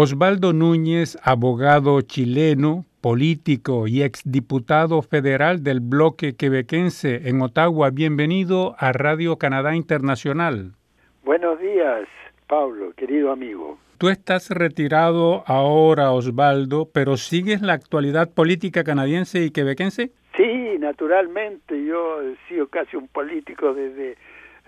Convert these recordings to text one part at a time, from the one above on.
Osvaldo Núñez, abogado chileno, político y exdiputado federal del bloque quebequense en Ottawa, bienvenido a Radio Canadá Internacional. Buenos días, Pablo, querido amigo. Tú estás retirado ahora, Osvaldo, pero ¿sigues la actualidad política canadiense y quebequense? Sí, naturalmente. Yo he sido casi un político desde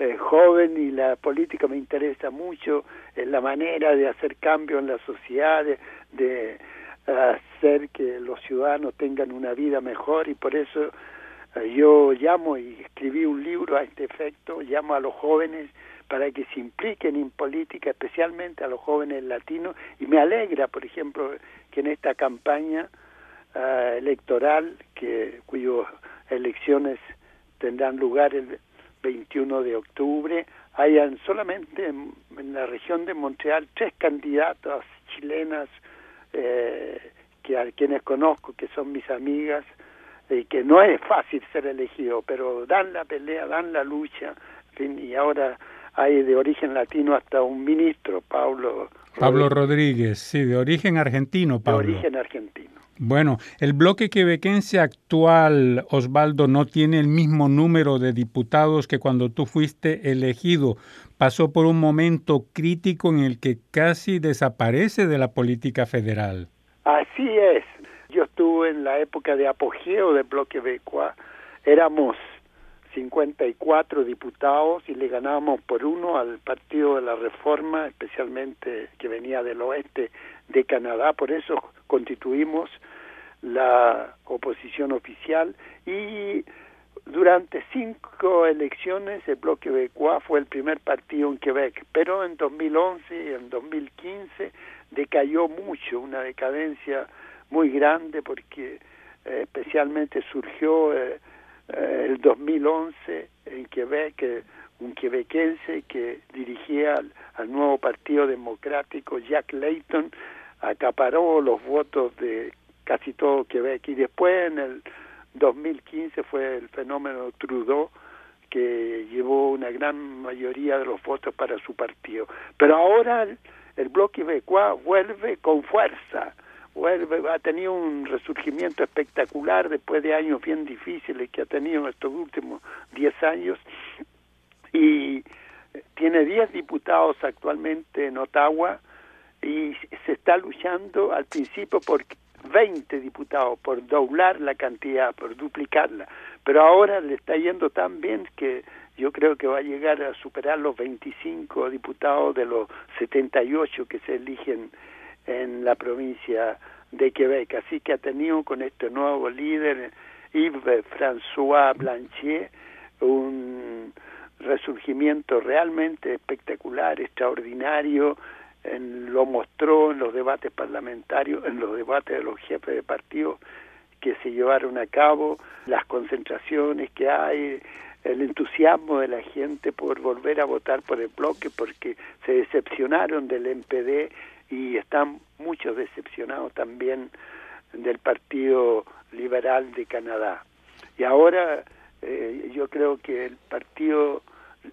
eh, joven y la política me interesa mucho, en la manera de hacer cambio en la sociedad, de, hacer que los ciudadanos tengan una vida mejor y por eso eh, yo llamo y escribí un libro a este efecto, llamo a los jóvenes para que se impliquen en política, especialmente a los jóvenes latinos, y me alegra, por ejemplo, que en esta campaña eh, electoral, que cuyas elecciones tendrán lugar el 21 de octubre, hayan solamente en, la región de Montreal tres candidatas chilenas eh, que a quienes conozco, que son mis amigas, y que no es fácil ser elegido, pero dan la pelea, dan la lucha, y ahora hay de origen latino hasta un ministro, Pablo. Pablo Rodríguez, sí, de origen argentino, Pablo. De origen argentino. Bueno, el bloque quebequense actual, Osvaldo, no tiene el mismo número de diputados que cuando tú fuiste elegido. Pasó por un momento crítico en el que casi desaparece de la política federal. Así es. Yo estuve en la época de apogeo del bloque quebecois. Éramos 54 diputados y le ganábamos por uno al Partido de la Reforma, especialmente que venía del oeste de Canadá. Por eso constituimos la oposición oficial y durante cinco elecciones el Bloque Quebecois fue el primer partido en Quebec, pero en 2011 y en 2015 decayó mucho, una decadencia muy grande porque eh, especialmente surgió eh, eh, el 2011 en Quebec un quebequense que dirigía al, nuevo Partido Democrático, Jack Layton, acaparó los votos de casi todo Quebec y después en el 2015 fue el fenómeno Trudeau que llevó una gran mayoría de los votos para su partido. Pero ahora el, el bloque quebecois vuelve con fuerza, ha tenido un resurgimiento espectacular después de años bien difíciles que ha tenido en estos últimos 10 años y tiene 10 diputados actualmente en Ottawa y se está luchando al principio por 20 diputados, por doblar la cantidad, por duplicarla. Pero ahora le está yendo tan bien que yo creo que va a llegar a superar los 25 diputados de los 78 que se eligen en la provincia de Quebec. Así que ha tenido con este nuevo líder, Yves François Blanchet, un resurgimiento realmente espectacular, extraordinario, en, lo mostró en los debates parlamentarios, en los debates de los jefes de partido que se llevaron a cabo, las concentraciones que hay, el entusiasmo de la gente por volver a votar por el bloque porque se decepcionaron del MPD y están muchos decepcionados también del Partido Liberal de Canadá. Y ahora eh, yo creo que el Partido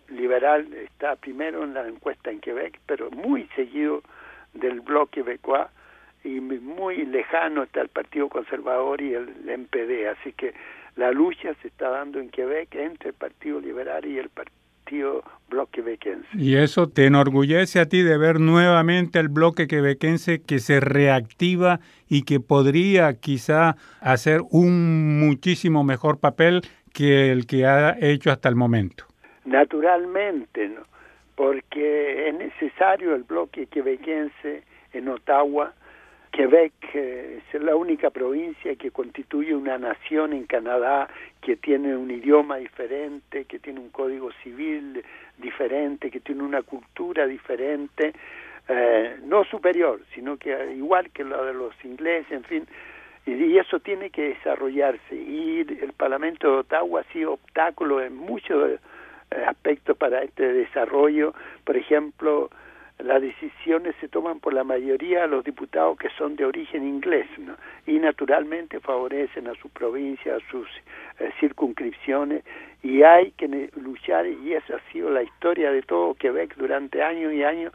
liberal está primero en la encuesta en Quebec, pero muy seguido del bloque quebecois y muy lejano está el Partido Conservador y el MPD, así que la lucha se está dando en Quebec entre el Partido Liberal y el Partido Bloque Quebequense. Y eso te enorgullece a ti de ver nuevamente el Bloque Quebequense que se reactiva y que podría quizá hacer un muchísimo mejor papel que el que ha hecho hasta el momento naturalmente, ¿no? porque es necesario el bloque quebequense en Ottawa. Quebec eh, es la única provincia que constituye una nación en Canadá que tiene un idioma diferente, que tiene un código civil diferente, que tiene una cultura diferente, eh, no superior, sino que igual que la de los ingleses, en fin, y eso tiene que desarrollarse. Y el Parlamento de Ottawa ha sido obstáculo en muchos eh, aspectos para este desarrollo. Por ejemplo, las decisiones se toman por la mayoría de los diputados que son de origen inglés ¿no? y naturalmente favorecen a su provincia, a sus eh, circunscripciones y hay que luchar y esa ha sido la historia de todo Quebec durante años y años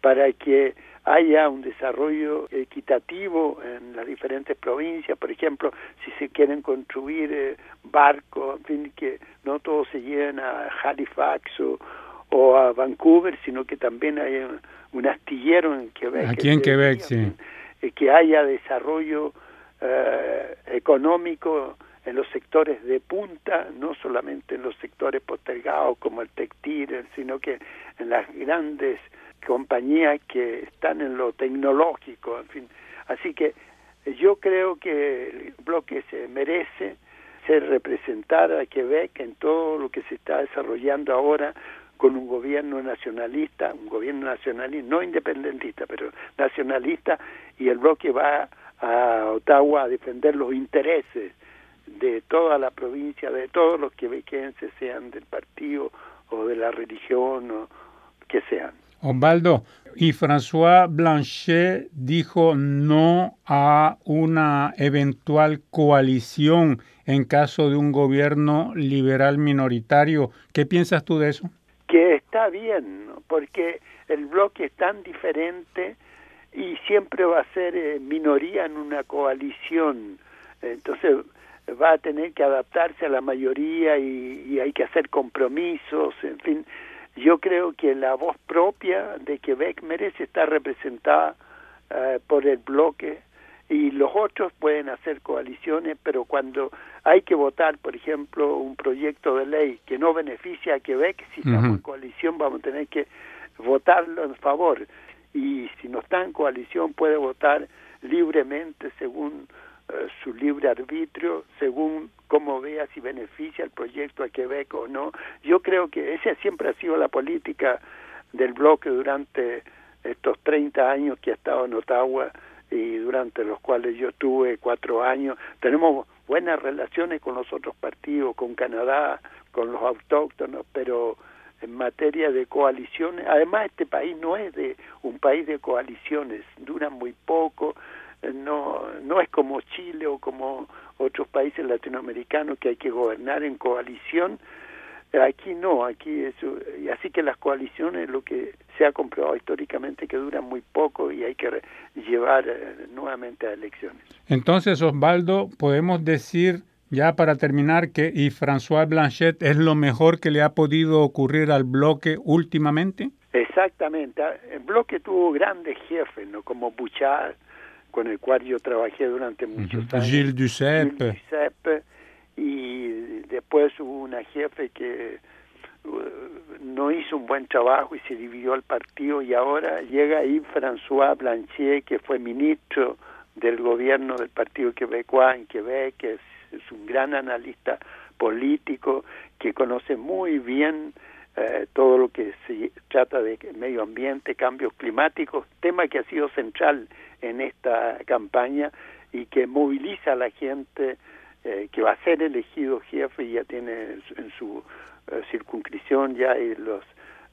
para que haya un desarrollo equitativo en las diferentes provincias, por ejemplo, si se quieren construir eh, barcos, en fin, que no todos se lleven a Halifax o, a Vancouver, sino que también haya un astillero en Quebec. Aquí en Quebec, sí. Que haya desarrollo eh, económico en los sectores de punta, no solamente en los sectores postergados como el textil, sino que en las grandes compañías que están en lo tecnológico, en fin. Así que yo creo que el bloque se merece ser representar a Quebec en todo lo que se está desarrollando ahora con un gobierno nacionalista, un gobierno nacionalista, no independentista, pero nacionalista, y el bloque va a Ottawa a defender los intereses de toda la provincia, de todos los quebequenses, sean del partido o de la religión o que sean. Osvaldo, y François Blanchet dijo no a una eventual coalición en caso de un gobierno liberal minoritario. ¿Qué piensas tú de eso? Que está bien, porque el bloque es tan diferente y siempre va a ser eh, minoría en una coalición. Entonces va a tener que adaptarse a la mayoría y, y hay que hacer compromisos, en fin yo creo que la voz propia de Quebec merece estar representada eh, por el bloque y los otros pueden hacer coaliciones, pero cuando hay que votar, por ejemplo, un proyecto de ley que no beneficia a Quebec, si estamos en coalición vamos a tener que votarlo en favor. Y si no está en coalición puede votar libremente según eh, su libre arbitrio según cómo vea si beneficia el proyecto a Quebec o no. Yo creo que esa siempre ha sido la política del bloque durante estos 30 años que ha estado en Ottawa y durante los cuales yo tuve cuatro años. Tenemos buenas relaciones con los otros partidos, con Canadá, con los autóctonos, pero en materia de coaliciones, además este país no es de un país de coaliciones, duran muy poco, no, no es como Chile o como otros países latinoamericanos que hay que gobernar en coalición. Aquí no, aquí eso, y así que las coaliciones lo que se ha comprobado históricamente que duran muy poco y hay que llevar eh, nuevamente a elecciones. Entonces, Osvaldo, podemos decir ya para terminar que y François Blanchet es lo mejor que le ha podido ocurrir al bloque últimamente. Exactamente, el bloque tuvo grandes jefes, no como Bouchard, con el cual yo trabajé durante muchos años. Gilles Duceppe. Y después hubo una jefe que uh, no hizo un buen trabajo y se dividió el partido y ahora llega ahí François Blanchet, que fue ministro del gobierno del Partido Quebecois en Quebec, que es, es un gran analista político, que conoce muy bien eh, todo lo que se trata de medio ambiente, cambios climáticos, tema que ha sido central en esta campaña y que moviliza a la gente eh, que va a ser elegido jefe y ya tiene en su eh, circunscripción ya y los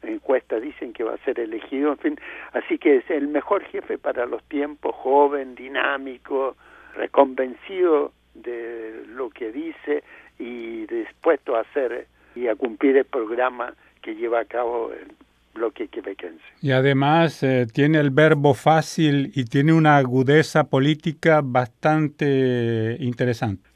encuestas dicen que va a ser elegido, en fin, así que es el mejor jefe para los tiempos, joven, dinámico, reconvencido de lo que dice y dispuesto a hacer y a cumplir el programa que lleva a cabo el bloque quebequense. Y además eh, tiene el verbo fácil y tiene una agudeza política bastante interesante.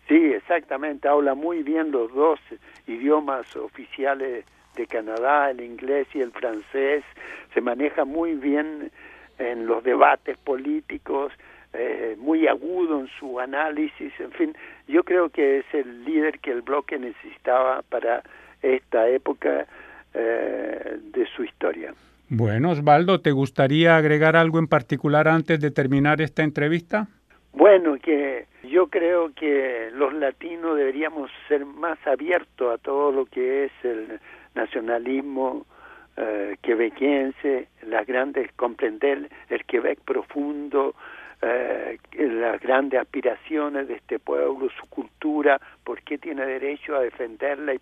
Exactamente, habla muy bien los dos idiomas oficiales de Canadá, el inglés y el francés, se maneja muy bien en los debates políticos, eh, muy agudo en su análisis, en fin, yo creo que es el líder que el bloque necesitaba para esta época eh, de su historia. Bueno, Osvaldo, ¿te gustaría agregar algo en particular antes de terminar esta entrevista? Bueno, que yo creo que los latinos deberíamos ser más abiertos a todo lo que es el nacionalismo eh, quebequense, las grandes, comprender el Quebec profundo, eh, las grandes aspiraciones de este pueblo, su cultura, por qué tiene derecho a defenderla y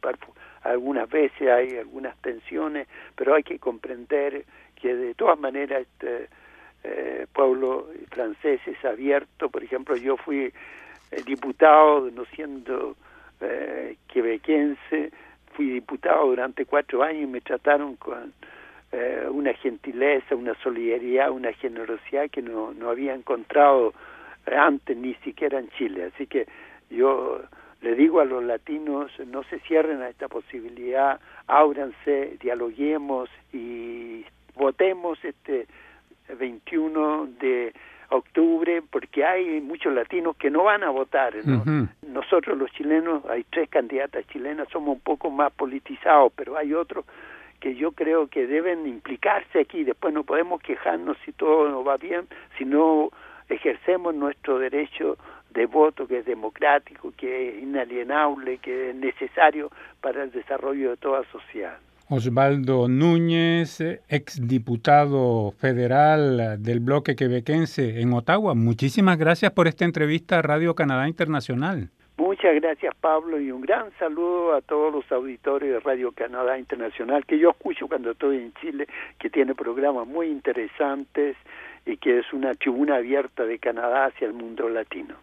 algunas veces hay algunas tensiones, pero hay que comprender que de todas maneras este eh, pueblo francés es abierto. Por ejemplo, yo fui eh, diputado, no siendo eh, quebequense, fui diputado durante cuatro años y me trataron con eh, una gentileza, una solidaridad, una generosidad que no, no había encontrado antes ni siquiera en Chile. Así que yo le digo a los latinos, no se cierren a esta posibilidad, ábranse, dialoguemos y votemos este 21 de octubre porque hay muchos latinos que no van a votar. Nosotros los chilenos, hay tres candidatas chilenas, somos un poco más politizados, pero hay otros que yo creo que deben implicarse aquí. Después no podemos quejarnos si todo no va bien, si no ejercemos nuestro derecho de voto que es democrático, que es inalienable, que es necesario para el desarrollo de toda sociedad. Osvaldo Núñez, exdiputado federal del bloque quebequense en Ottawa. Muchísimas gracias por esta entrevista a Radio Canadá Internacional. Muchas gracias Pablo y un gran saludo a todos los auditores de Radio Canadá Internacional que yo escucho cuando estoy en Chile, que tiene programas muy interesantes y que es una tribuna abierta de Canadá hacia el mundo latino.